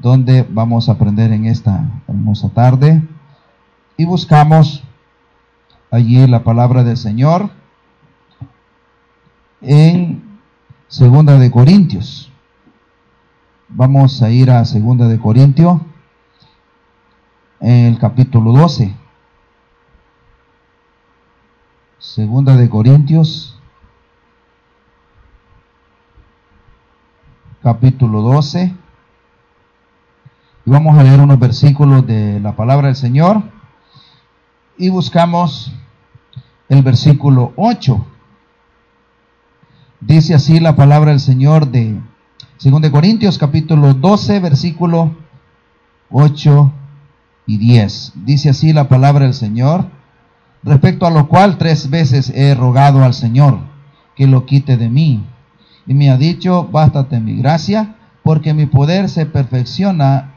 donde vamos a aprender en esta hermosa tarde y buscamos allí la palabra del Señor en Segunda de Corintios. Vamos a ir a Segunda de Corintios, en el capítulo 12. Segunda de Corintios, capítulo 12. Vamos a leer unos versículos de la palabra del Señor. Y buscamos el versículo 8. Dice así la palabra del Señor de 2 de Corintios capítulo 12 versículo 8 y 10. Dice así la palabra del Señor respecto a lo cual tres veces he rogado al Señor que lo quite de mí. Y me ha dicho, bástate mi gracia, porque mi poder se perfecciona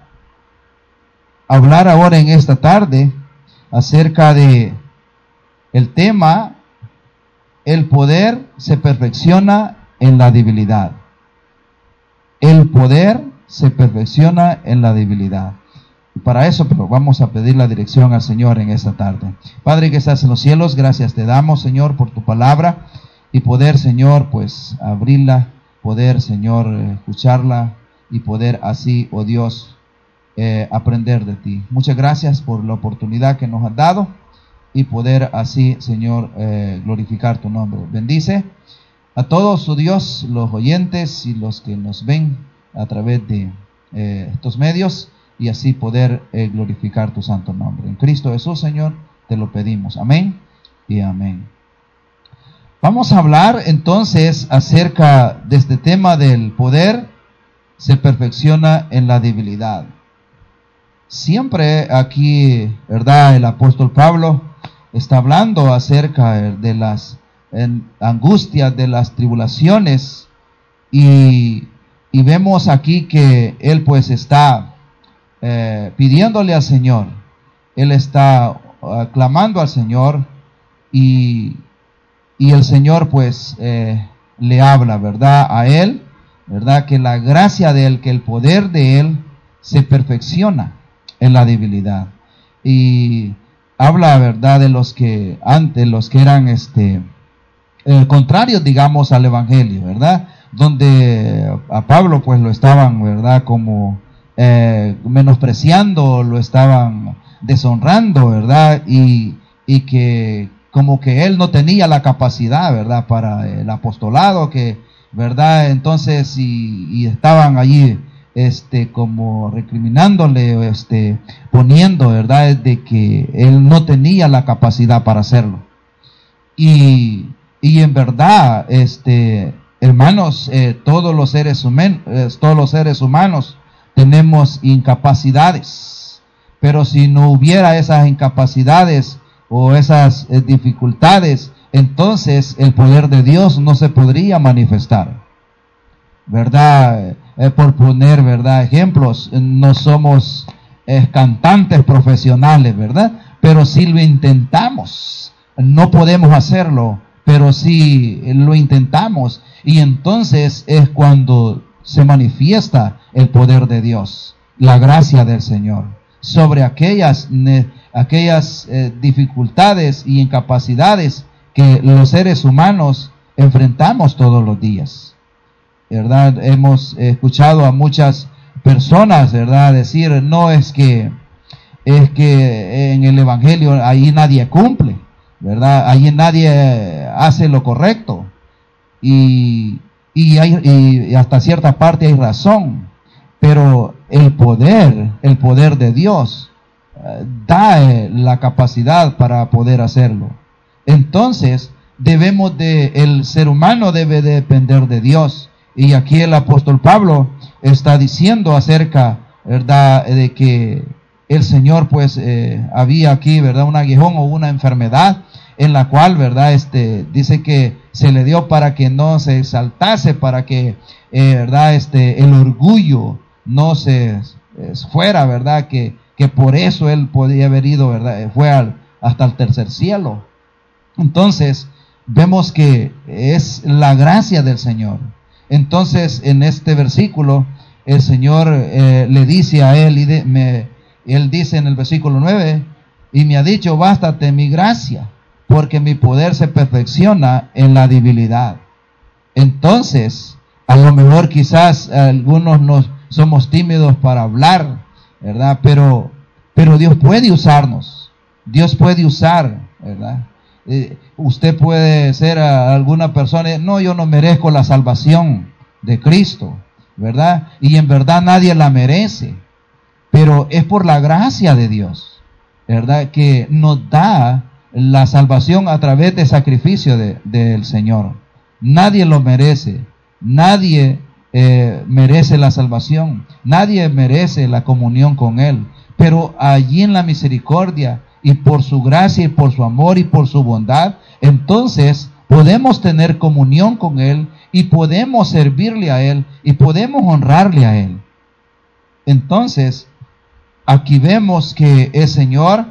hablar ahora en esta tarde acerca de el tema el poder se perfecciona en la debilidad. El poder se perfecciona en la debilidad para eso, pero vamos a pedir la dirección al Señor en esta tarde. Padre que estás en los cielos, gracias te damos, Señor, por tu palabra y poder, Señor, pues abrirla, poder, Señor, escucharla y poder así, oh Dios, eh, aprender de ti. Muchas gracias por la oportunidad que nos has dado y poder así, Señor, eh, glorificar tu nombre. Bendice a todos, oh Dios, los oyentes y los que nos ven a través de eh, estos medios y así poder glorificar tu santo nombre. En Cristo Jesús, Señor, te lo pedimos. Amén y amén. Vamos a hablar entonces acerca de este tema del poder se perfecciona en la debilidad. Siempre aquí, ¿verdad? El apóstol Pablo está hablando acerca de las angustias, de las tribulaciones y, vemos aquí que él pues está eh, pidiéndole al Señor. Él está uh, clamando al Señor y, y el Señor pues eh, le habla, ¿verdad? A él, ¿verdad? Que la gracia de él, que el poder de él se perfecciona en la debilidad. Y habla, ¿verdad? De los que antes, los que eran este, eh, contrarios, digamos, al Evangelio, ¿verdad? Donde a Pablo pues lo estaban, ¿verdad? Como eh, menospreciando, lo estaban deshonrando, ¿verdad? Y, y, que como que él no tenía la capacidad, ¿verdad? Para el apostolado, que, ¿verdad? Entonces, y, estaban allí, este, como recriminándole, este, poniendo, ¿verdad? De que él no tenía la capacidad para hacerlo. Y, y en verdad, este, hermanos, eh, todos los seres humanos, eh, todos los seres humanos, tenemos incapacidades, pero si no hubiera esas incapacidades o esas eh, dificultades, entonces el poder de Dios no se podría manifestar. ¿Verdad? Por poner, ¿verdad? Ejemplos, no somos cantantes profesionales, ¿verdad? Pero si lo intentamos, no podemos hacerlo, pero si lo intentamos. Y entonces es cuando se manifiesta el poder de Dios, la gracia del Señor, sobre aquellas, aquellas eh, dificultades y incapacidades que los seres humanos enfrentamos todos los días. ¿Verdad? Hemos escuchado a muchas personas, ¿verdad? Decir, no es que es que en el evangelio ahí nadie cumple, ¿verdad? Ahí nadie hace lo correcto. Y y, hasta cierta parte hay razón, pero el poder, el poder de Dios, eh, da eh, la capacidad para poder hacerlo. Entonces, debemos de, el ser humano debe depender de Dios. Y aquí el apóstol Pablo está diciendo acerca, ¿verdad?, de que el Señor pues eh, había aquí, ¿verdad? Un aguijón o una enfermedad en la cual, ¿verdad? Este, dice que se le dio para que no se exaltase, para que, eh, ¿verdad? Este, el orgullo no se fuera, ¿verdad? Que, que por eso él podía haber ido, ¿verdad? Fue hasta el tercer cielo. Entonces, vemos que es la gracia del Señor. Entonces, en este versículo, el Señor eh, le dice a él, y me, él dice en el versículo 9, y me ha dicho, bástate mi gracia, porque mi poder se perfecciona en la debilidad. Entonces, a lo mejor quizás algunos nos somos tímidos para hablar, ¿verdad? Pero, pero Dios puede usarnos, Dios puede usar, ¿verdad? Usted puede ser alguna persona, no, yo no merezco la salvación de Cristo, ¿verdad? Y en verdad nadie la merece, pero es por la gracia de Dios, ¿verdad? Que nos da la salvación a través del sacrificio del Señor. Nadie lo merece, nadie eh, merece la salvación, nadie merece la comunión con Él, pero allí en la misericordia y por su gracia y por su amor y por su bondad, entonces podemos tener comunión con Él y podemos servirle a Él y podemos honrarle a Él. Entonces, aquí vemos que el Señor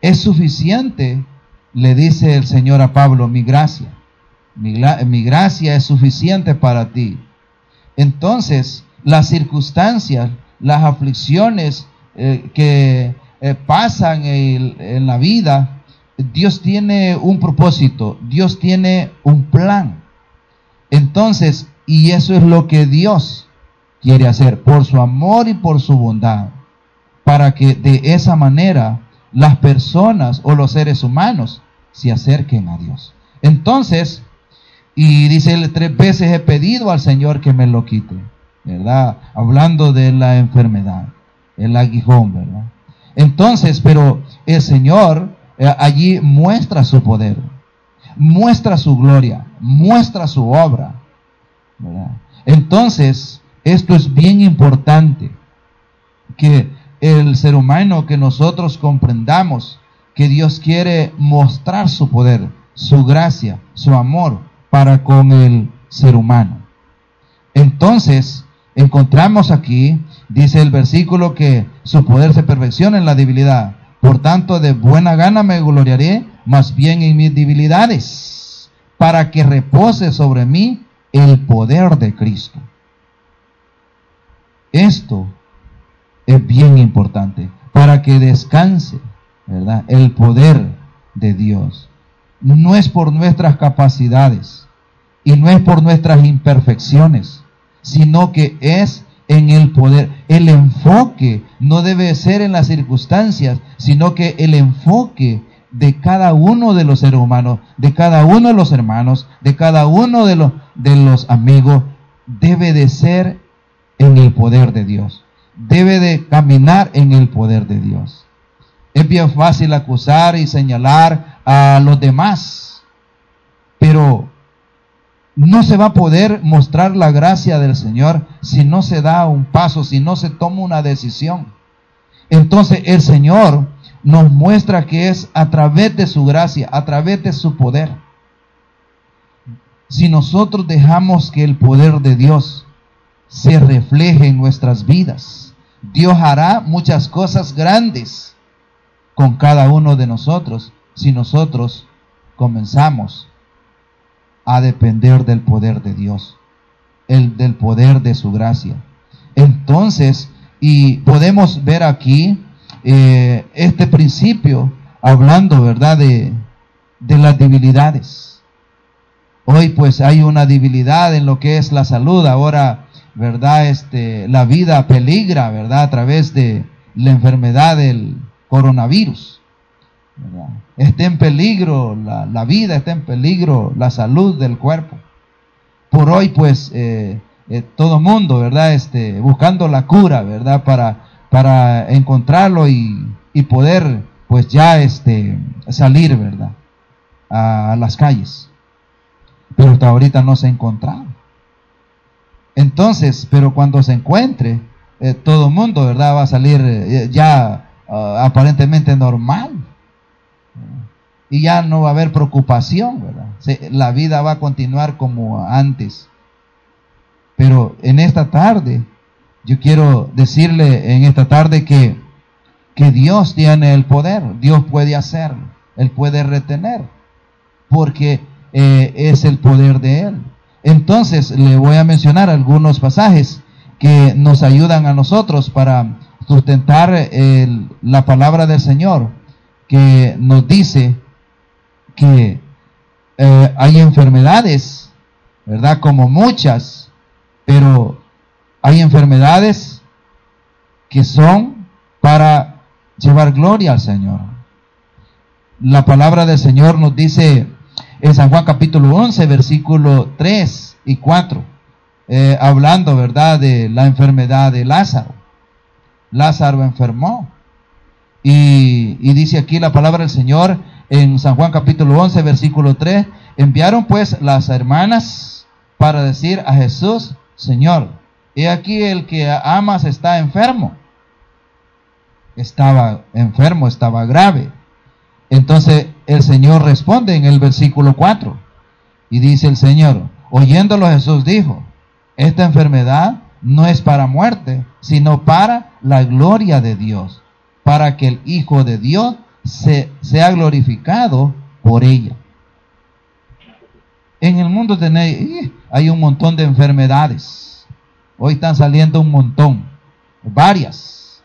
es suficiente, le dice el Señor a Pablo, mi gracia. Mi, gracia es suficiente para ti. Entonces, las circunstancias, las aflicciones eh, que eh, pasan en, la vida, Dios tiene un propósito, Dios tiene un plan. Entonces, y eso es lo que Dios quiere hacer por su amor y por su bondad, para que de esa manera las personas o los seres humanos se acerquen a Dios. Entonces, y dice, tres veces he pedido al Señor que me lo quite, ¿verdad? Hablando de la enfermedad, el aguijón, ¿verdad? Entonces, pero el Señor eh, allí muestra su poder, muestra su gloria, muestra su obra. Entonces, esto es bien importante, que el ser humano, que nosotros comprendamos que Dios quiere mostrar su poder, su gracia, su amor para con el ser humano. Entonces, encontramos aquí Dice el versículo que su poder se perfecciona en la debilidad. Por tanto, de buena gana me gloriaré más bien en mis debilidades, para que repose sobre mí el poder de Cristo. Esto es bien importante, para que descanse, ¿verdad? El poder de Dios. No es por nuestras capacidades y no es por nuestras imperfecciones, sino que es en el poder. El enfoque no debe ser en las circunstancias, sino que el enfoque de cada uno de los seres humanos, de cada uno de los hermanos, de cada uno de los, de los amigos, debe de ser en el poder de Dios. Debe de caminar en el poder de Dios. Es bien fácil acusar y señalar a los demás, pero no se va a poder mostrar la gracia del Señor si no se da un paso, si no se toma una decisión. Entonces el Señor nos muestra que es a través de su gracia, a través de su poder. Si nosotros dejamos que el poder de Dios se refleje en nuestras vidas, Dios hará muchas cosas grandes con cada uno de nosotros si nosotros comenzamos a depender del poder de Dios, el del poder de su gracia. Entonces, y podemos ver aquí eh, este principio hablando, ¿verdad?, de, de las debilidades. Hoy pues hay una debilidad en lo que es la salud, ahora, ¿verdad? Este, la vida peligra, ¿verdad? A través de la enfermedad del coronavirus. Está en peligro la, vida, está en peligro la salud del cuerpo. Por hoy, pues, eh, eh, todo mundo, ¿verdad? Este, buscando la cura, ¿verdad? Para, para encontrarlo y, poder, pues, ya este, salir, ¿verdad? A, las calles. Pero hasta ahorita no se ha encontrado. Entonces, pero cuando se encuentre, eh, todo mundo, ¿verdad? Va a salir eh, ya ah, aparentemente normal. Y ya no va a haber preocupación, la vida va a continuar como antes. Pero en esta tarde, yo quiero decirle en esta tarde que, que Dios tiene el poder, Dios puede hacerlo, Él puede retener, porque eh, es el poder de Él. Entonces le voy a mencionar algunos pasajes que nos ayudan a nosotros para sustentar la palabra del Señor, que nos dice que eh, hay enfermedades, ¿verdad? Como muchas, pero hay enfermedades que son para llevar gloria al Señor. La palabra del Señor nos dice en San Juan capítulo 11, versículo 3 y 4, eh, hablando, ¿verdad?, de la enfermedad de Lázaro. Lázaro enfermó. Y, y dice aquí la palabra del Señor en San Juan capítulo 11, versículo 3, enviaron pues las hermanas para decir a Jesús, Señor, he aquí el que amas está enfermo. Estaba enfermo, estaba grave. Entonces el Señor responde en el versículo 4 y dice el Señor, oyéndolo Jesús dijo, esta enfermedad no es para muerte, sino para la gloria de Dios, para que el Hijo de Dios se, sea glorificado por ella. En el mundo tenéis, hay un montón de enfermedades. Hoy están saliendo un montón, varias.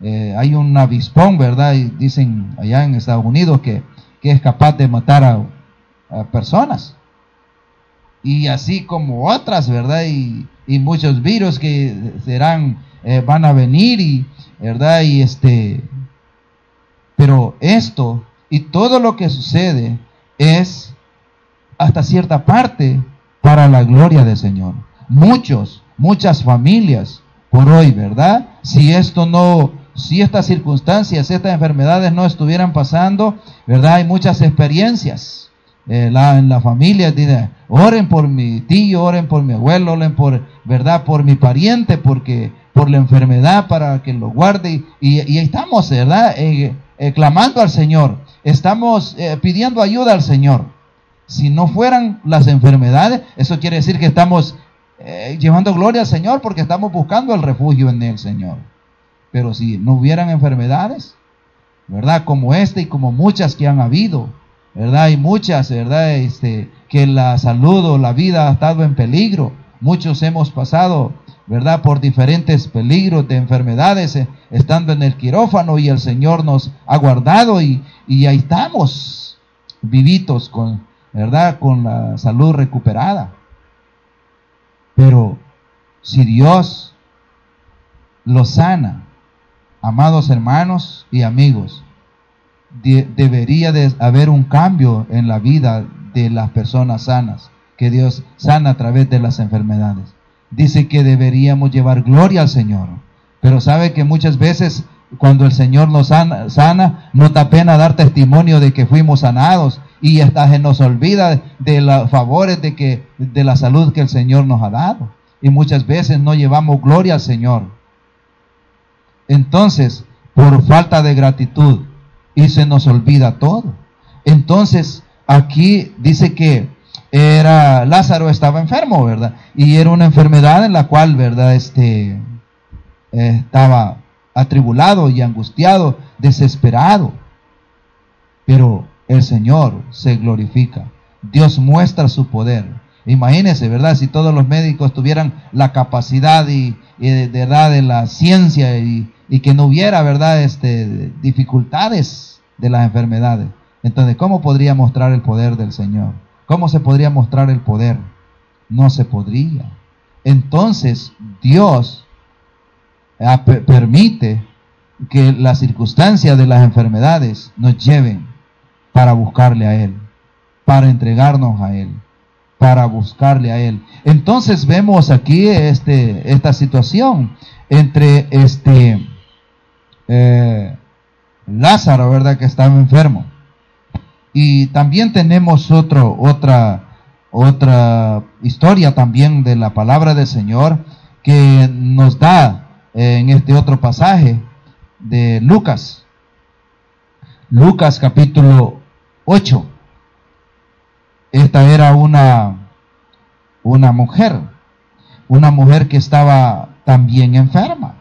Eh, hay un avispón, ¿verdad? Y dicen allá en Estados Unidos que, es capaz de matar a, personas. Y así como otras, ¿verdad? Y, muchos virus que serán, eh, van a venir y, ¿verdad? Y este, pero esto y todo lo que sucede es hasta cierta parte para la gloria del Señor. Muchos, muchas familias por hoy, ¿verdad? Si esto no, si estas circunstancias, estas enfermedades no estuvieran pasando, ¿verdad? Hay muchas experiencias. Eh, en la familia, oren por mi tío, oren por mi abuelo, oren por, ¿verdad? Por mi pariente, porque por la enfermedad, para que lo guarde. Y, y, estamos, ¿verdad? Eh, eh, clamando al Señor, estamos eh, pidiendo ayuda al Señor. Si no fueran las enfermedades, eso quiere decir que estamos eh, llevando gloria al Señor porque estamos buscando el refugio en el Señor. Pero si no hubieran enfermedades, ¿verdad? Como esta y como muchas que han habido, ¿verdad? Hay muchas, ¿verdad? Este, que la salud o la vida ha estado en peligro. Muchos hemos pasado ¿verdad? Por diferentes peligros de enfermedades, eh, estando en el quirófano y el Señor nos ha guardado y, y ahí estamos, vivitos, con, ¿verdad? Con la salud recuperada. Pero si Dios lo sana, amados hermanos y amigos, debería de haber un cambio en la vida de las personas sanas, que Dios sana a través de las enfermedades dice que deberíamos llevar gloria al Señor. Pero sabe que muchas veces cuando el Señor nos sana, no da pena dar testimonio de que fuimos sanados y hasta se nos olvida de los favores de, que, de la salud que el Señor nos ha dado. Y muchas veces no llevamos gloria al Señor. Entonces, por falta de gratitud, y se nos olvida todo. Entonces, aquí dice que era Lázaro estaba enfermo, ¿verdad? Y era una enfermedad en la cual, ¿verdad? Este estaba atribulado y angustiado, desesperado. Pero el Señor se glorifica. Dios muestra su poder. Imagínense, ¿verdad? Si todos los médicos tuvieran la capacidad y, de, verdad de la ciencia y, y, que no hubiera, ¿verdad? Este, dificultades de las enfermedades. Entonces, ¿cómo podría mostrar el poder del Señor? ¿Cómo se podría mostrar el poder? No se podría. Entonces Dios ah, permite que las circunstancias de las enfermedades nos lleven para buscarle a Él, para entregarnos a Él, para buscarle a Él. Entonces vemos aquí este, esta situación entre este eh, Lázaro, ¿verdad? Que estaba enfermo. Y también tenemos otro, otra, otra historia también de la palabra del Señor que nos da en este otro pasaje de Lucas. Lucas capítulo 8. Esta era una, una mujer, una mujer que estaba también enferma.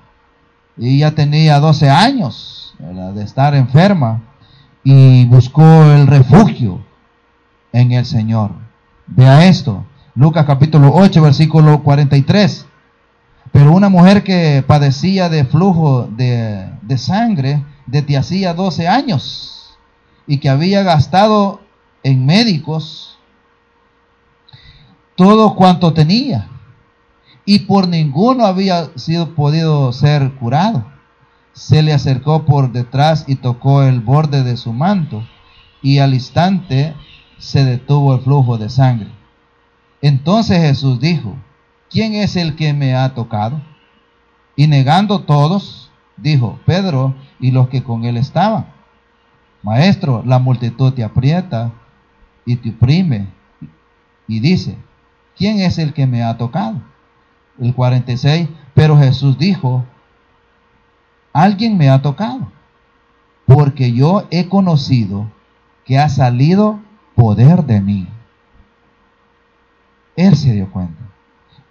Ella tenía 12 años de estar enferma y buscó el refugio en el Señor. Vea esto, Lucas capítulo 8, versículo 43. Pero una mujer que padecía de flujo de, de sangre desde hacía 12 años y que había gastado en médicos todo cuanto tenía y por ninguno había sido podido ser curado. Se le acercó por detrás y tocó el borde de su manto y al instante se detuvo el flujo de sangre. Entonces Jesús dijo, ¿quién es el que me ha tocado? Y negando todos, dijo Pedro y los que con él estaban, Maestro, la multitud te aprieta y te oprime. Y dice, ¿quién es el que me ha tocado? El 46, pero Jesús dijo, alguien me ha tocado, porque yo he conocido que ha salido poder de mí. Él se dio cuenta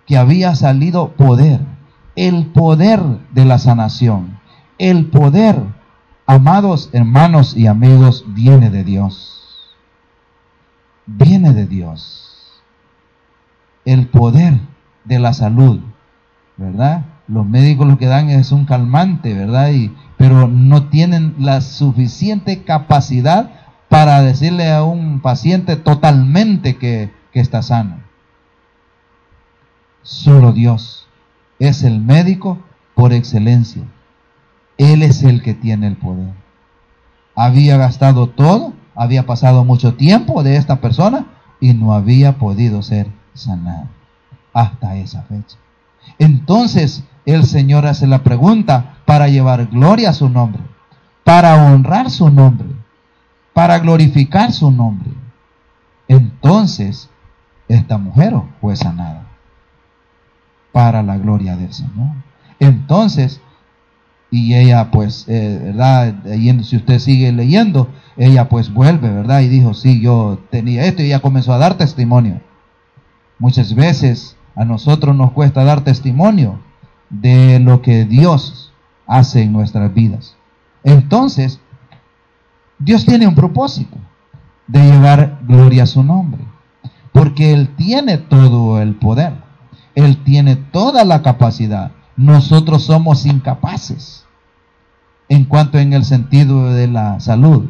que había salido poder, el poder de la sanación, el poder, amados hermanos y amigos, viene de Dios. Viene de Dios. El poder de la salud, ¿verdad? Los médicos lo que dan es un calmante, ¿verdad? Pero no tienen la suficiente capacidad para decirle a un paciente totalmente que, que está sano. Solo Dios es el médico por excelencia. Él es el que tiene el poder. Había gastado todo, había pasado mucho tiempo de esta persona y no había podido ser sanado hasta esa fecha. Entonces el Señor hace la pregunta para llevar gloria a su nombre, para honrar su nombre, para glorificar su nombre. Entonces esta mujer fue sanada para la gloria del Señor. Entonces, y ella pues, eh, ¿verdad? Si usted sigue leyendo, ella pues vuelve, ¿verdad? Y dijo, sí, yo tenía esto y ella comenzó a dar testimonio. Muchas veces a nosotros nos cuesta dar testimonio de lo que Dios hace en nuestras vidas. Entonces, Dios tiene un propósito de llevar gloria a su nombre, porque Él tiene todo el poder, Él tiene toda la capacidad. Nosotros somos incapaces en cuanto en el sentido de la salud.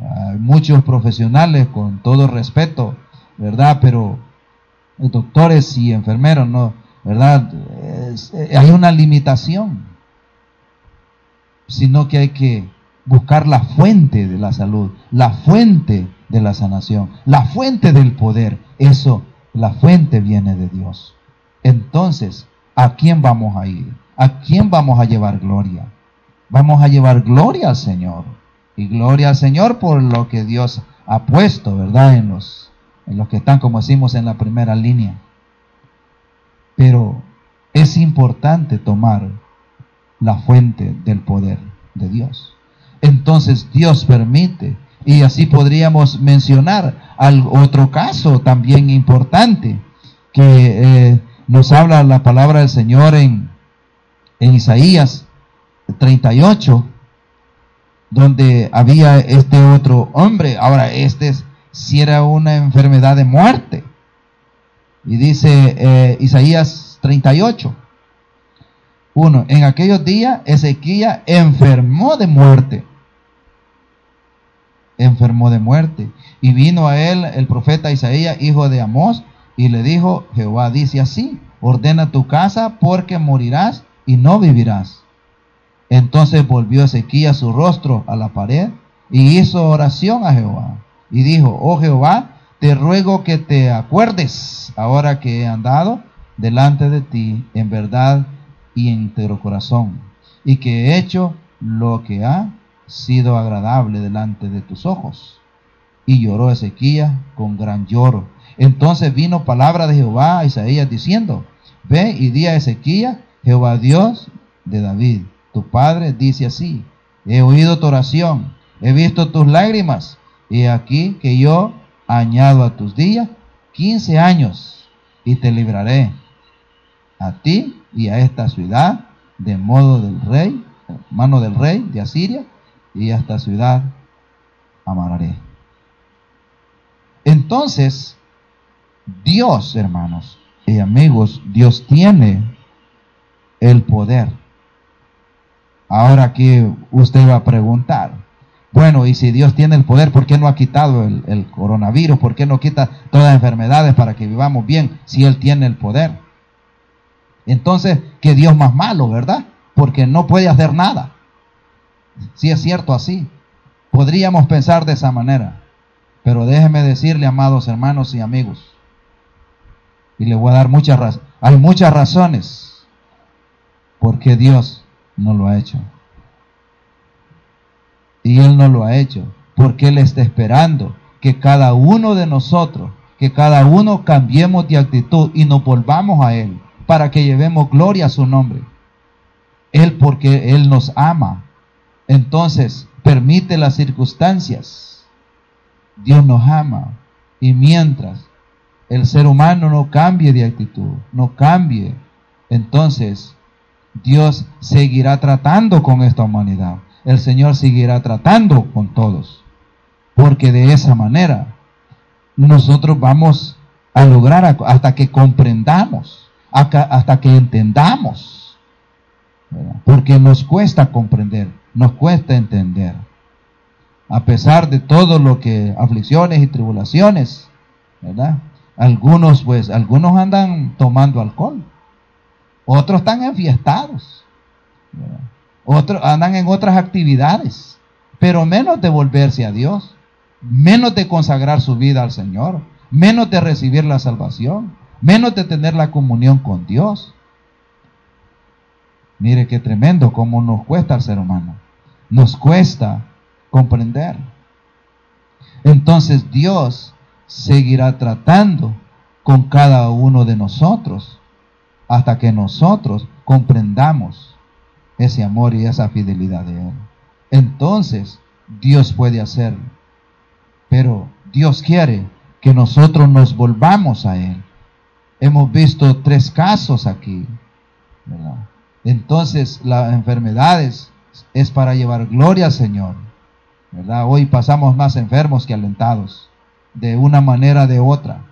Hay muchos profesionales, con todo respeto, ¿verdad? Pero doctores y enfermeros, no, ¿verdad? Eh, hay una limitación, sino que hay que buscar la fuente de la salud, la fuente de la sanación, la fuente del poder. Eso, la fuente viene de Dios. Entonces, ¿a quién vamos a ir? ¿A quién vamos a llevar gloria? Vamos a llevar gloria al Señor. Y gloria al Señor por lo que Dios ha puesto, ¿verdad? En los en los que están, como decimos, en la primera línea. Pero es importante tomar la fuente del poder de Dios. Entonces Dios permite, y así podríamos mencionar al otro caso también importante, que eh, nos habla la palabra del Señor en, en Isaías 38, donde había este otro hombre. Ahora, este es si era una enfermedad de muerte. Y dice eh, Isaías 38, 1, en aquellos días Ezequiel enfermó de muerte. Enfermó de muerte. Y vino a él el profeta Isaías, hijo de Amós, y le dijo, Jehová dice así, ordena tu casa porque morirás y no vivirás. Entonces volvió Ezequiel su rostro a la pared y hizo oración a Jehová y dijo, oh Jehová, te ruego que te acuerdes ahora que he andado delante de ti en verdad y en entero corazón, y que he hecho lo que ha sido agradable delante de tus ojos. Y lloró Ezequías con gran lloro. Entonces vino palabra de Jehová a Isaías diciendo, ve y di a Ezequías, Jehová Dios de David, tu padre, dice así, he oído tu oración, he visto tus lágrimas, y aquí que yo añado a tus días quince años, y te libraré a ti y a esta ciudad de modo del rey, mano del rey de Asiria, y a esta ciudad amararé. Entonces, Dios, hermanos y amigos, Dios tiene el poder. Ahora aquí usted va a preguntar, bueno, y si Dios tiene el poder, ¿por qué no ha quitado el, coronavirus? ¿Por qué no quita todas las enfermedades para que vivamos bien si Él tiene el poder? Entonces, ¿qué Dios más malo, verdad? Porque no puede hacer nada. Si es cierto así. Podríamos pensar de esa manera. Pero déjeme decirle, amados hermanos y amigos, y le voy a dar muchas razones. Hay muchas razones por qué Dios no lo ha hecho. Y Él no lo ha hecho porque Él está esperando que cada uno de nosotros, que cada uno cambiemos de actitud y nos volvamos a Él para que llevemos gloria a su nombre. Él porque Él nos ama. Entonces permite las circunstancias. Dios nos ama. Y mientras el ser humano no cambie de actitud, no cambie, entonces Dios seguirá tratando con esta humanidad. El Señor seguirá tratando con todos. Porque de esa manera nosotros vamos a lograr hasta que comprendamos hasta que entendamos. Porque nos cuesta comprender, nos cuesta entender. A pesar de todo lo que, aflicciones y tribulaciones, ¿verdad? Algunos, pues, algunos andan tomando alcohol. Otros están enfiestados. Otros andan en otras actividades. Pero menos de volverse a Dios. Menos de consagrar su vida al Señor. Menos de recibir la salvación menos de tener la comunión con Dios. Mire qué tremendo cómo nos cuesta al ser humano. Nos cuesta comprender. Entonces Dios seguirá tratando con cada uno de nosotros hasta que nosotros comprendamos ese amor y esa fidelidad de Él. Entonces Dios puede hacerlo. Pero Dios quiere que nosotros nos volvamos a Él. Hemos visto tres casos aquí. Entonces, las enfermedades es para llevar gloria al Señor. ¿verdad? Hoy pasamos más enfermos que alentados, de una manera o de otra.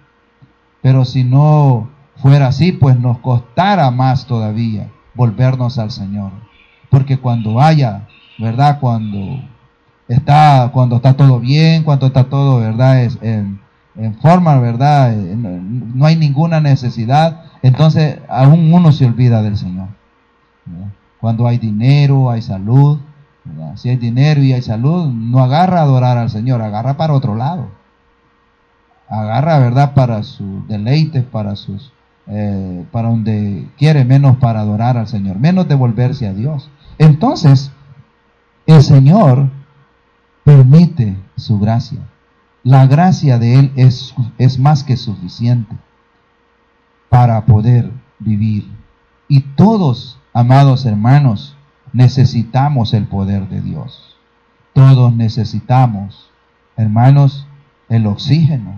Pero si no fuera así, pues nos costara más todavía volvernos al Señor. Porque cuando haya, ¿verdad? Cuando está, cuando está todo bien, cuando está todo, ¿verdad? Es, en, en forma, ¿verdad? Eh, no hay ninguna necesidad. Entonces, aún uno se olvida del Señor. Cuando hay dinero, hay salud. Si hay dinero y hay salud, no agarra a adorar al Señor, agarra para otro lado. Agarra, ¿verdad? Para sus deleites, para sus, eh, para donde quiere, menos para adorar al Señor, menos devolverse a Dios. Entonces, el Señor permite su gracia. La gracia de Él es, es más que suficiente para poder vivir. Y todos, amados hermanos, necesitamos el poder de Dios. Todos necesitamos, hermanos, el oxígeno.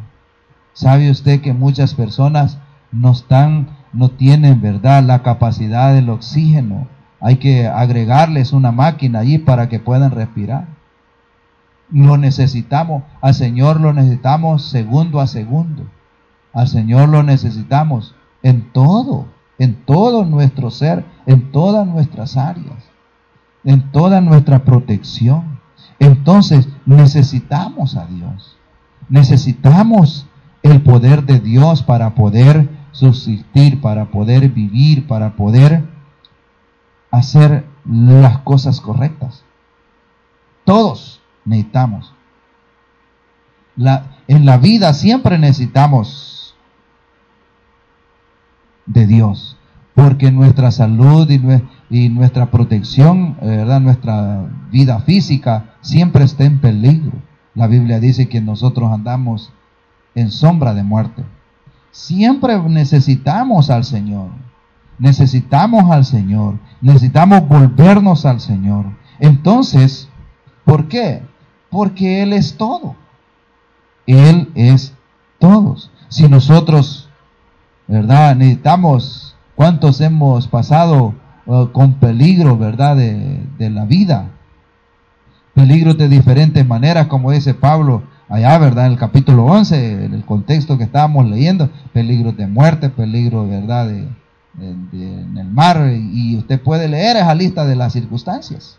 ¿Sabe usted que muchas personas no están, no tienen, verdad, la capacidad del oxígeno? Hay que agregarles una máquina allí para que puedan respirar lo necesitamos. Al Señor lo necesitamos segundo a segundo. Al Señor lo necesitamos en todo, en todo nuestro ser, en todas nuestras áreas, en toda nuestra protección. Entonces necesitamos a Dios. Necesitamos el poder de Dios para poder subsistir, para poder vivir, para poder hacer las cosas correctas. Todos necesitamos. La, en la vida siempre necesitamos de Dios, porque nuestra salud y, nuestra protección, ¿verdad? nuestra vida física siempre está en peligro. La Biblia dice que nosotros andamos en sombra de muerte. Siempre necesitamos al Señor. Necesitamos al Señor. Necesitamos volvernos al Señor. Entonces, ¿por qué? Porque Él es todo. Él es todos. Si nosotros, ¿verdad? Necesitamos, ¿cuántos hemos pasado uh, con peligro, ¿verdad? De, la vida. Peligros de diferentes maneras, como dice Pablo allá, ¿verdad? En el capítulo 11, en el contexto que estábamos leyendo, peligros de muerte, peligro, ¿verdad? De, en el mar, y usted puede leer esa lista de las circunstancias.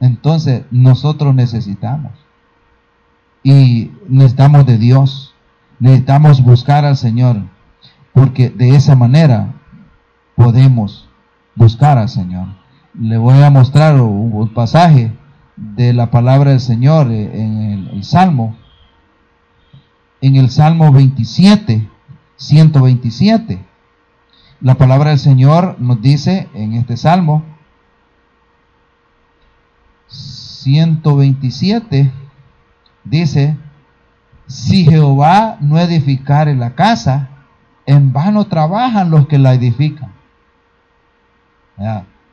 Entonces, nosotros necesitamos. Y necesitamos de Dios. Necesitamos buscar al Señor. Porque de esa manera podemos buscar al Señor. Le voy a mostrar un pasaje de la palabra del Señor en el, Salmo, en el Salmo 27, 127. La palabra del Señor nos dice en este Salmo 127, dice, si Jehová no edificare la casa, en vano trabajan los que la edifican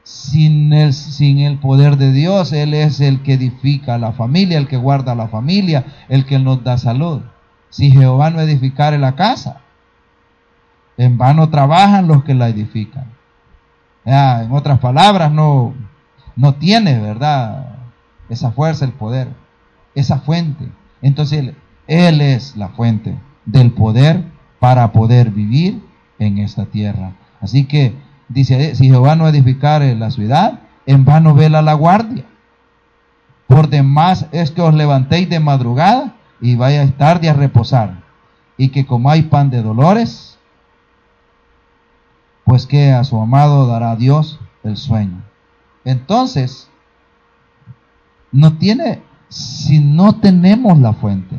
sin el, sin el poder de Dios, Él es el que edifica la familia, el que guarda la familia, el que nos da salud. Si Jehová no edificare la casa, en vano trabajan los que la edifican. en otras palabras, no, no tiene, ¿verdad? Esa fuerza, el poder, esa fuente. Entonces, él, él es la fuente del poder para poder vivir en esta tierra. Así que Dice, si Jehová no edificare la ciudad, en vano vela la guardia. Por demás es que os levantéis de madrugada y vayáis tarde a reposar. Y que comáis pan de dolores, pues que a su amado dará Dios el sueño. Entonces, no tiene, si no tenemos la fuente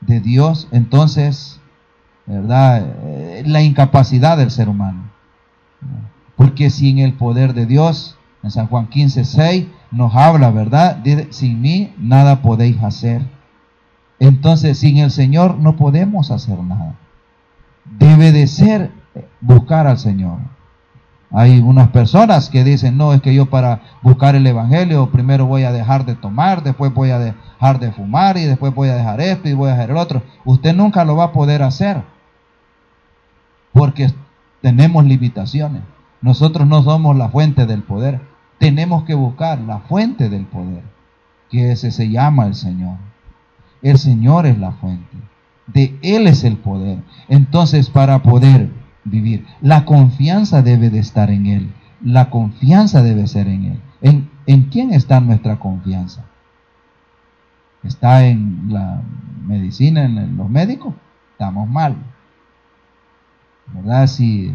de Dios, entonces, ¿verdad? Eh, la incapacidad del ser humano. Porque sin el poder de Dios, en San Juan 15, 6, nos habla, ¿verdad? sin mí nada podéis hacer. Entonces, sin el Señor no podemos hacer nada. Debe de ser buscar al Señor. Hay unas personas que dicen, no, es que yo para buscar el Evangelio primero voy a dejar de tomar, después voy a dejar de fumar y después voy a dejar esto y voy a dejar el otro. Usted nunca lo va a poder hacer porque tenemos limitaciones. Nosotros no somos la fuente del poder. Tenemos que buscar la fuente del poder, que ese se llama el Señor. El Señor es la fuente. De Él es el poder. Entonces, para poder vivir, la confianza debe de estar en Él. La confianza debe ser en Él. ¿En, en quién está nuestra confianza? ¿Está en la medicina, en los médicos? Estamos mal. ¿Verdad? Si,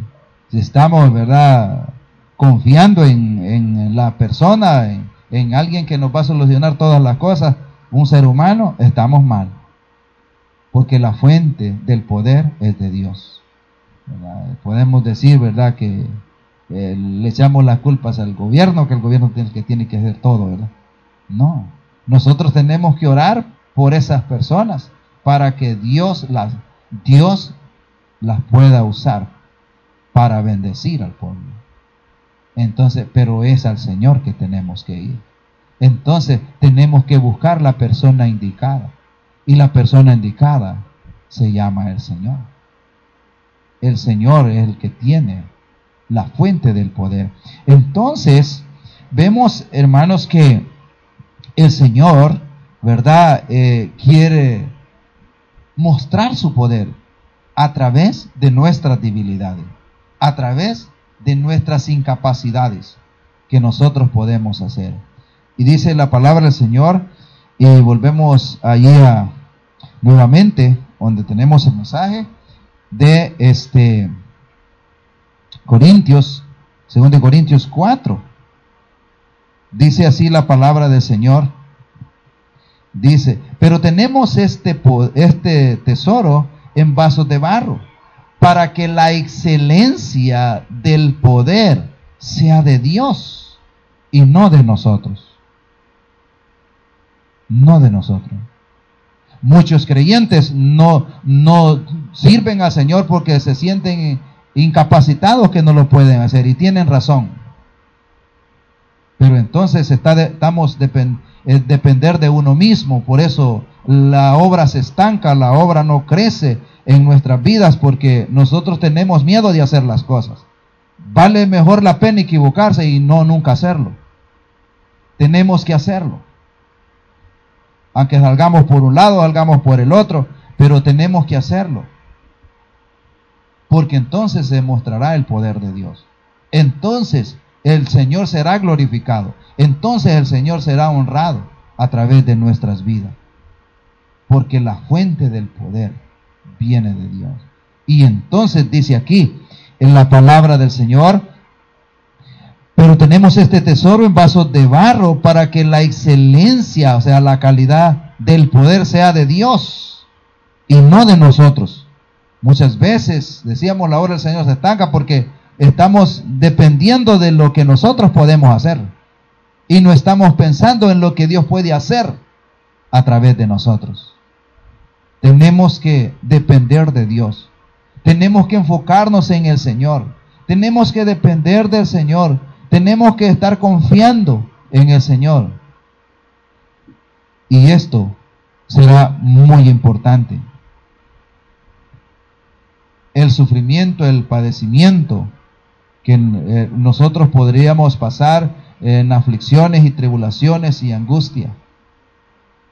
estamos, ¿verdad? Confiando en, la persona, en, alguien que nos va a solucionar todas las cosas, un ser humano, estamos mal. Porque la fuente del poder es de Dios. Podemos decir, ¿verdad? Que le echamos las culpas al gobierno, que el gobierno tiene que, tiene que hacer todo, ¿verdad? No. Nosotros tenemos que orar por esas personas para que Dios las, Dios las pueda usar para bendecir al pueblo. Entonces, pero es al Señor que tenemos que ir. Entonces, tenemos que buscar la persona indicada. Y la persona indicada se llama el Señor. El Señor es el que tiene la fuente del poder. Entonces, vemos, hermanos, que el Señor, ¿verdad? Eh, quiere mostrar su poder a través de nuestras debilidades, a través de nuestras incapacidades que nosotros podemos hacer. Y dice la palabra del Señor, y volvemos allí nuevamente, donde tenemos el mensaje de este Corintios, 2 Corintios 4. Dice así la palabra del Señor. Dice, pero tenemos este, este tesoro en vasos de barro, para que la excelencia del poder sea de Dios y no de nosotros. no de nosotros. Muchos creyentes no, no sirven al Señor porque se sienten incapacitados que no lo pueden hacer y tienen razón. Pero entonces está estamos depend, eh, depender de uno mismo, por eso la obra se estanca, la obra no crece en nuestras vidas porque nosotros tenemos miedo de hacer las cosas. Vale mejor la pena equivocarse y no nunca hacerlo. Tenemos que hacerlo. Aunque salgamos por un lado, salgamos por el otro, pero tenemos que hacerlo. Porque entonces se mostrará el poder de Dios. Entonces el Señor será glorificado. Entonces el Señor será honrado a través de nuestras vidas. Porque la fuente del poder viene de Dios. Y entonces dice aquí, en la palabra del Señor, pero tenemos este tesoro en vasos de barro para que la excelencia, o sea, la calidad del poder sea de Dios y no de nosotros. Muchas veces, decíamos, la obra del Señor se estanca porque estamos dependiendo de lo que nosotros podemos hacer y no estamos pensando en lo que Dios puede hacer a través de nosotros. Tenemos que depender de Dios. Tenemos que enfocarnos en el Señor. Tenemos que depender del Señor. Tenemos que estar confiando en el Señor. Y esto será muy importante. El sufrimiento, el padecimiento que eh, nosotros podríamos pasar en aflicciones y tribulaciones y angustia.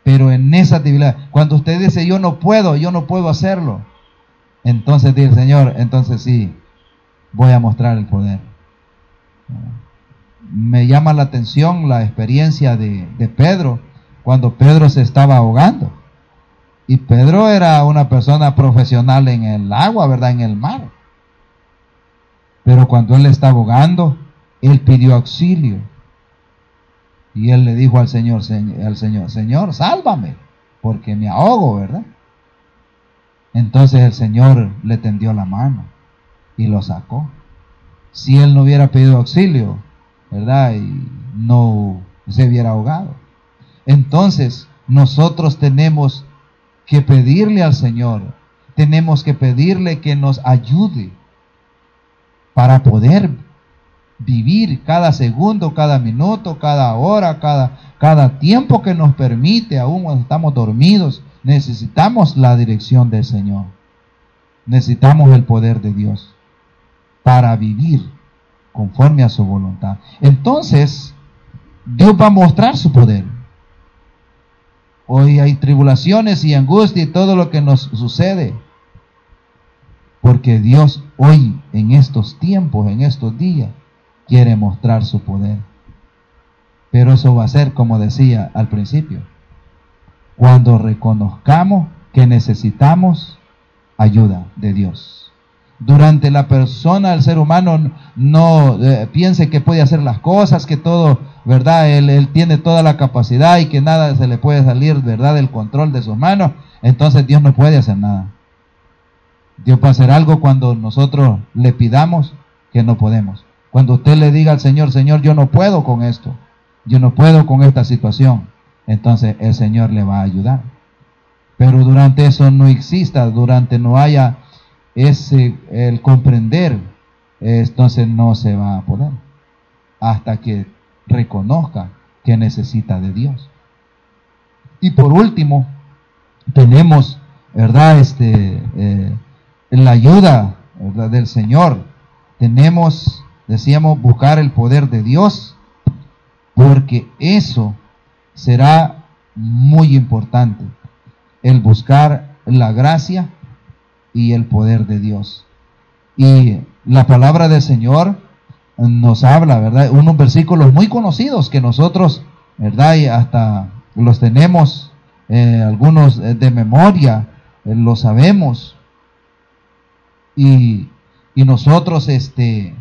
Pero en esa debilidad, cuando usted dice yo no puedo, yo no puedo hacerlo, entonces dice el Señor, entonces sí, voy a mostrar el poder. Me llama la atención la experiencia de, de Pedro cuando Pedro se estaba ahogando. Y Pedro era una persona profesional en el agua, ¿verdad? En el mar. Pero cuando él estaba ahogando, él pidió auxilio. Y él le dijo al Señor, al Señor, Señor, sálvame, porque me ahogo, ¿verdad? Entonces el Señor le tendió la mano y lo sacó. Si él no hubiera pedido auxilio, ¿verdad? Y no se hubiera ahogado. Entonces nosotros tenemos que pedirle al Señor, tenemos que pedirle que nos ayude para poder vivir cada segundo, cada minuto, cada hora, cada, cada tiempo que nos permite, aún cuando estamos dormidos, necesitamos la dirección del Señor. Necesitamos el poder de Dios para vivir conforme a su voluntad. Entonces, Dios va a mostrar su poder. Hoy hay tribulaciones y angustia y todo lo que nos sucede. Porque Dios hoy, en estos tiempos, en estos días, quiere mostrar su poder. Pero eso va a ser, como decía al principio, cuando reconozcamos que necesitamos ayuda de Dios. Durante la persona, el ser humano no eh, piense que puede hacer las cosas, que todo, ¿verdad? Él, él tiene toda la capacidad y que nada se le puede salir, ¿verdad? Del control de sus manos. Entonces Dios no puede hacer nada. Dios va a hacer algo cuando nosotros le pidamos que no podemos. Cuando usted le diga al Señor, Señor, yo no puedo con esto, yo no puedo con esta situación, entonces el Señor le va a ayudar. Pero durante eso no exista, durante no haya ese, el comprender, entonces no se va a poder. Hasta que reconozca que necesita de Dios. Y por último, tenemos, ¿verdad? Este, eh, la ayuda del Señor. Tenemos, decíamos, buscar el poder de Dios, porque eso será muy importante, el buscar la gracia y el poder de Dios. Y la palabra del Señor nos habla, ¿verdad? Unos versículos muy conocidos que nosotros, ¿verdad? Y hasta los tenemos, eh, algunos de memoria, eh, lo sabemos, y, nosotros este,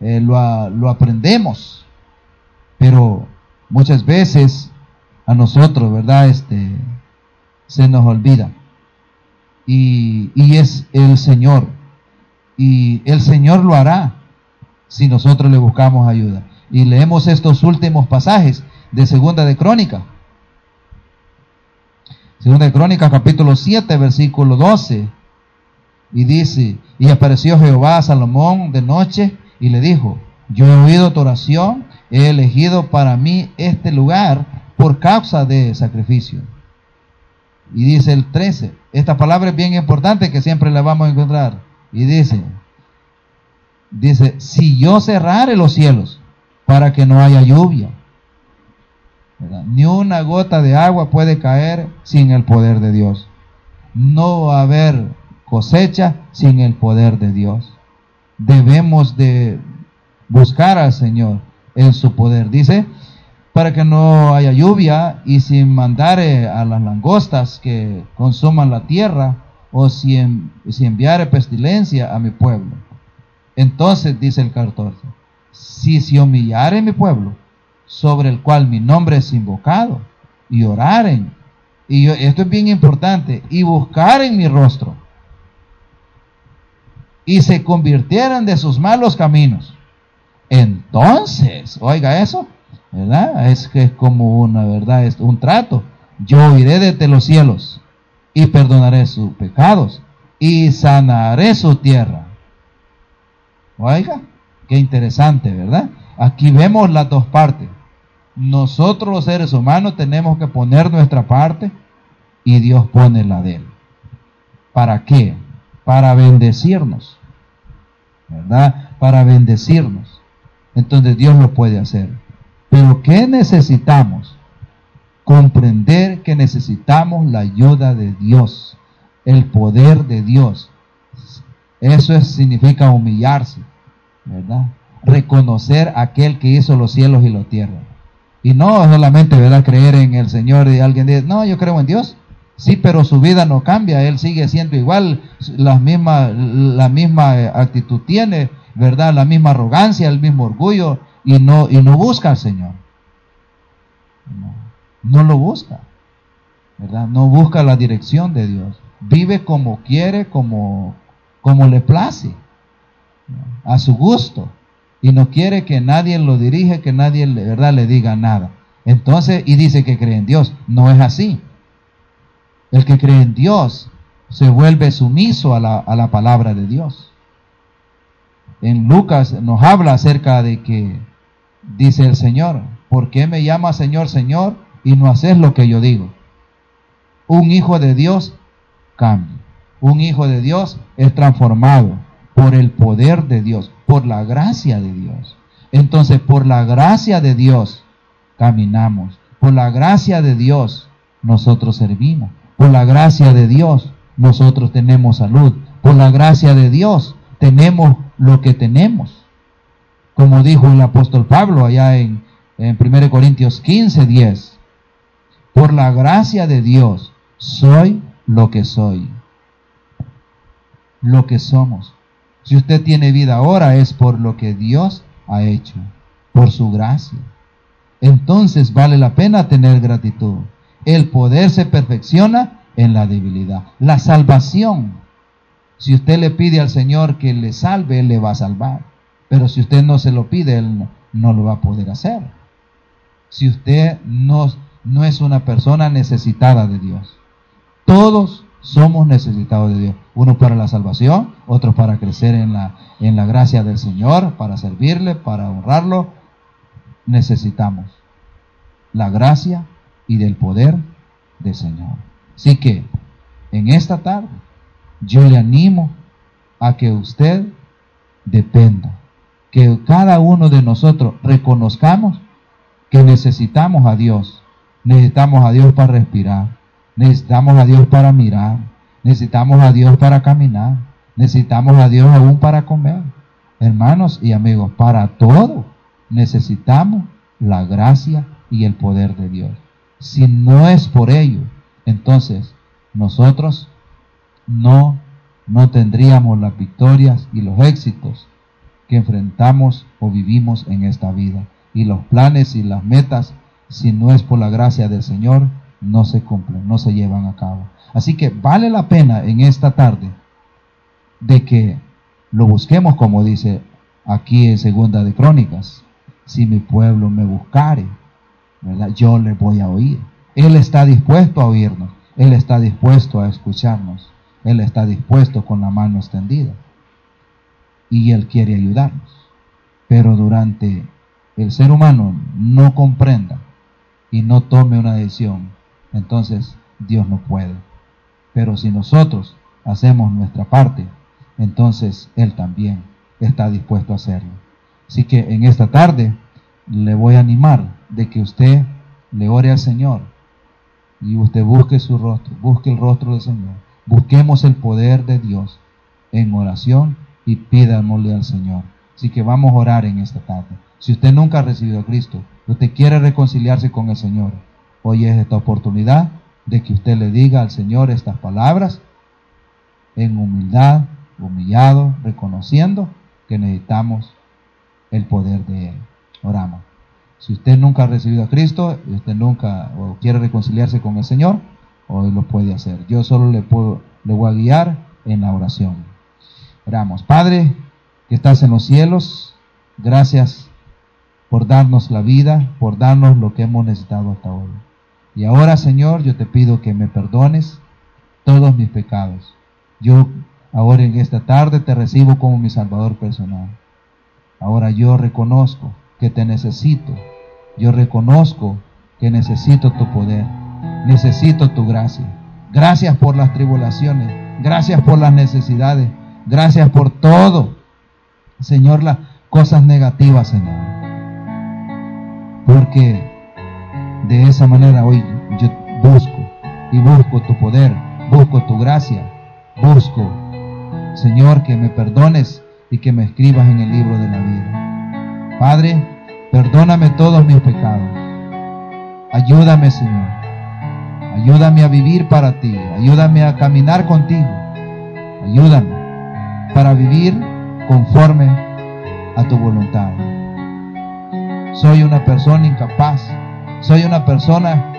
eh, lo, lo, aprendemos, pero muchas veces a nosotros, ¿verdad? Este, se nos olvida. Y, y es el Señor. Y el Señor lo hará si nosotros le buscamos ayuda. Y leemos estos últimos pasajes de Segunda de Crónica. Segunda de Crónicas capítulo 7 versículo 12. Y dice, y apareció Jehová a Salomón de noche y le dijo, yo he oído tu oración, he elegido para mí este lugar por causa de sacrificio. Y dice el 13, esta palabra es bien importante que siempre la vamos a encontrar. Y dice, dice, si yo cerrare los cielos para que no haya lluvia, ni una gota de agua puede caer sin el poder de Dios. No va a haber cosecha sin el poder de Dios. Debemos de buscar al Señor en su poder. Dice, para que no haya lluvia y sin mandare a las langostas que consuman la tierra o si, si enviare pestilencia a mi pueblo. Entonces dice el 14, si se humillare mi pueblo, sobre el cual mi nombre es invocado, y oraren, y esto es bien importante, y buscaren mi rostro, y se convirtieran de sus malos caminos. Entonces, oiga eso, ¿verdad? Es que es como una verdad, es un trato. Yo iré desde los cielos y perdonaré sus pecados y sanaré su tierra. Oiga, qué interesante, ¿verdad? Aquí vemos las dos partes. Nosotros los seres humanos tenemos que poner nuestra parte y Dios pone la de él. ¿Para qué? Para bendecirnos. ¿Verdad? Para bendecirnos. Entonces Dios lo puede hacer. Pero ¿qué necesitamos? Comprender que necesitamos la ayuda de Dios, el poder de Dios. Eso significa humillarse, ¿verdad? Reconocer aquel que hizo los cielos y la tierra. Y no solamente, ¿verdad? Creer en el Señor y alguien dice, no, yo creo en Dios. Sí, pero su vida no cambia, él sigue siendo igual, la misma, la misma eh, actitud tiene, ¿verdad? La misma arrogancia, el mismo orgullo, y no, y no busca al Señor. No, lo busca, ¿verdad? No busca la dirección de Dios. Vive como quiere, como, como le place, a su gusto y no quiere que nadie lo dirige, que nadie verdad le diga nada. Entonces, y dice que cree en Dios. No es así. El que cree en Dios se vuelve sumiso a la, a la palabra de Dios. En Lucas nos habla acerca de que dice el Señor, ¿por qué me llama Señor, Señor y no haces lo que yo digo? Un hijo de Dios cambia. Un hijo de Dios es transformado por el poder de Dios, por la gracia de Dios. Entonces, por la gracia de Dios caminamos. Por la gracia de Dios nosotros servimos. Por la gracia de Dios nosotros tenemos salud. Por la gracia de Dios tenemos lo que tenemos. Como dijo el apóstol Pablo allá en, en 1 Corintios 15, 10. Por la gracia de Dios soy lo que soy. Lo que somos. Si usted tiene vida ahora es por lo que Dios ha hecho, por su gracia. Entonces vale la pena tener gratitud. El poder se perfecciona en la debilidad. La salvación. Si usted le pide al Señor que le salve, Él le va a salvar. Pero si usted no se lo pide, Él no, lo va a poder hacer. Si usted no, es una persona necesitada de Dios. Todos somos necesitados de Dios. Uno para la salvación, otro para crecer en la, en la gracia del Señor, para servirle, para honrarlo. Necesitamos la gracia y del poder del Señor. Así que en esta tarde yo le animo a que usted dependa, que cada uno de nosotros reconozcamos que necesitamos a Dios, necesitamos a Dios para respirar, Necesitamos a Dios para mirar. Necesitamos a Dios para caminar. Necesitamos a Dios aún para comer. Hermanos y amigos, para todo necesitamos la gracia y el poder de Dios. Si no es por ello, entonces nosotros no, no tendríamos las victorias y los éxitos que enfrentamos o vivimos en esta vida. Y los planes y las metas, si no es por la gracia del Señor, no se cumplen, no se llevan a cabo. Así que vale la pena en esta tarde de que lo busquemos como dice aquí en Segunda de Crónicas. Si mi pueblo me buscare, yo le voy a oír. Él está dispuesto a oírnos. Él está dispuesto a escucharnos. Él está dispuesto con la mano extendida. Y Él quiere ayudarnos. Pero durante el ser humano no comprenda y no tome una decisión, entonces Dios no puede. Pero si nosotros hacemos nuestra parte, entonces Él también está dispuesto a hacerlo. Así que en esta tarde le voy a animar de que usted le ore al Señor y usted busque su rostro, busque el rostro del Señor. Busquemos el poder de Dios en oración y pídamosle al Señor. Así que vamos a orar en esta tarde. Si usted nunca ha recibido a Cristo, usted quiere reconciliarse con el Señor, hoy es esta oportunidad de que usted le diga al Señor estas palabras en humildad, humillado, reconociendo que necesitamos el poder de Él. Oramos. Si usted nunca ha recibido a Cristo, usted nunca o quiere reconciliarse con el Señor, hoy lo puede hacer. Yo solo le puedo, le voy a guiar en la oración. Oramos. Padre, que estás en los cielos, gracias por darnos la vida, por darnos lo que hemos necesitado hasta hoy. Y ahora, Señor, yo te pido que me perdones todos mis pecados. Yo ahora en esta tarde te recibo como mi Salvador personal. Ahora yo reconozco que te necesito. Yo reconozco que necesito tu poder. Necesito tu gracia. Gracias por las tribulaciones. Gracias por las necesidades. Gracias por todo. Señor, las cosas negativas, Señor. Porque de esa manera hoy yo busco y busco tu poder, busco tu gracia, busco, Señor, que me perdones y que me escribas en el libro de la vida. Padre, perdóname todos mis pecados. Ayúdame, Señor. Ayúdame a vivir para ti. Ayúdame a caminar contigo. Ayúdame para vivir conforme a tu voluntad. Soy una persona incapaz. Soy una persona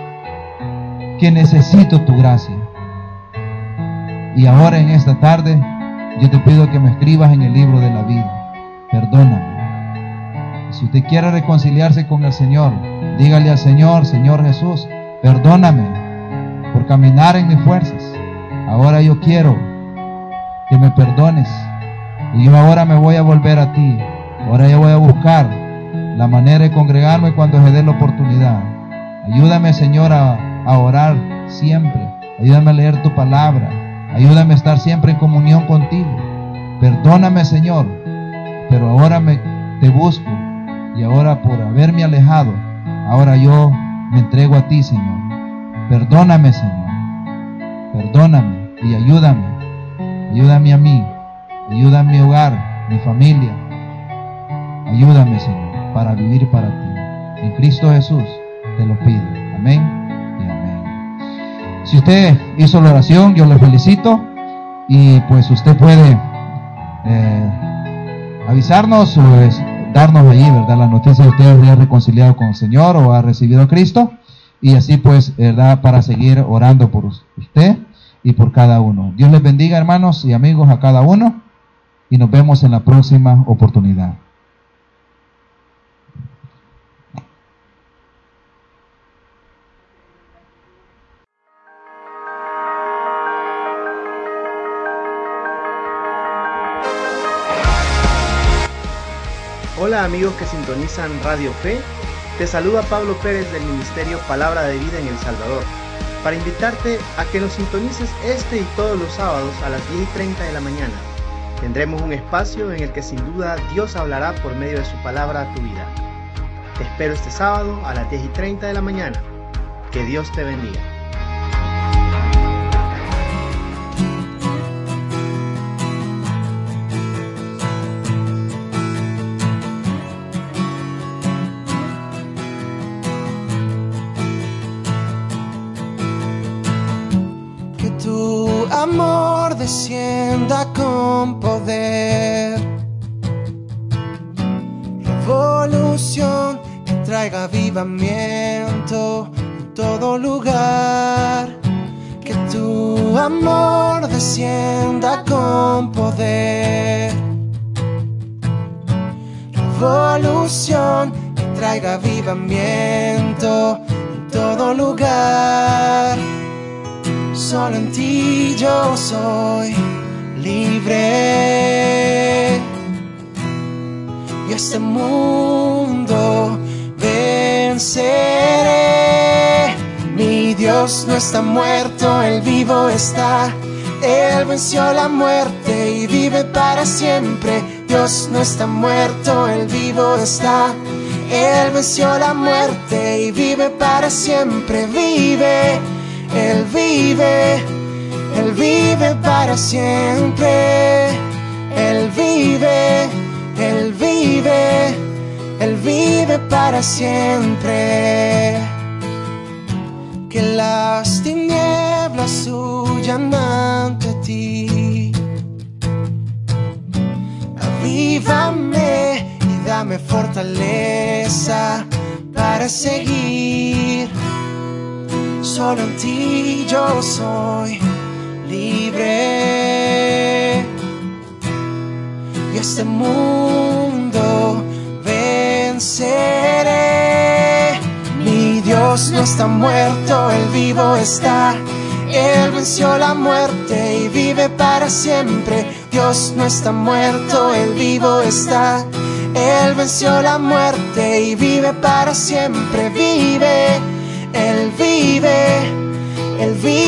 que necesito tu gracia. Y ahora en esta tarde yo te pido que me escribas en el libro de la vida. Perdóname. Si usted quiere reconciliarse con el Señor, dígale al Señor, Señor Jesús, perdóname por caminar en mis fuerzas. Ahora yo quiero que me perdones. Y yo ahora me voy a volver a ti. Ahora yo voy a buscar la manera de congregarme cuando se dé la oportunidad. Ayúdame, Señor, a, a orar siempre. Ayúdame a leer tu palabra. Ayúdame a estar siempre en comunión contigo. Perdóname, Señor, pero ahora me, te busco y ahora por haberme alejado, ahora yo me entrego a ti, Señor. Perdóname, Señor. Perdóname y ayúdame. Ayúdame a mí. Ayúdame a mi hogar, mi familia. Ayúdame, Señor, para vivir para ti. En Cristo Jesús te lo pido. Amén. Si usted hizo la oración, yo le felicito y pues usted puede eh, avisarnos o darnos allí, ¿verdad? La noticia de usted ha reconciliado con el Señor o ha recibido a Cristo y así pues, ¿verdad? Para seguir orando por usted y por cada uno. Dios les bendiga hermanos y amigos a cada uno y nos vemos en la próxima oportunidad. Amigos que sintonizan Radio Fe, te saluda Pablo Pérez del Ministerio Palabra de Vida en El Salvador, para invitarte a que nos sintonices este y todos los sábados a las 10 y 30 de la mañana. Tendremos un espacio en el que sin duda Dios hablará por medio de su palabra a tu vida. Te espero este sábado a las 10 y 30 de la mañana. Que Dios te bendiga. Este mundo venceré. Mi Dios no está muerto, Él vivo está. Él venció la muerte y vive para siempre. Dios no está muerto, Él vivo está. Él venció la muerte y vive para siempre. Vive, Él vive, Él vive para siempre. Él vive, Él vive, Él vive para siempre. Que las tinieblas huyan ante ti. Avívame y dame fortaleza para seguir. Solo en ti yo soy libre. Este mundo venceré. Mi Dios no está muerto, Él vivo está. Él venció la muerte y vive para siempre. Dios no está muerto, Él vivo está. Él venció la muerte y vive para siempre. Vive, Él vive, Él vive.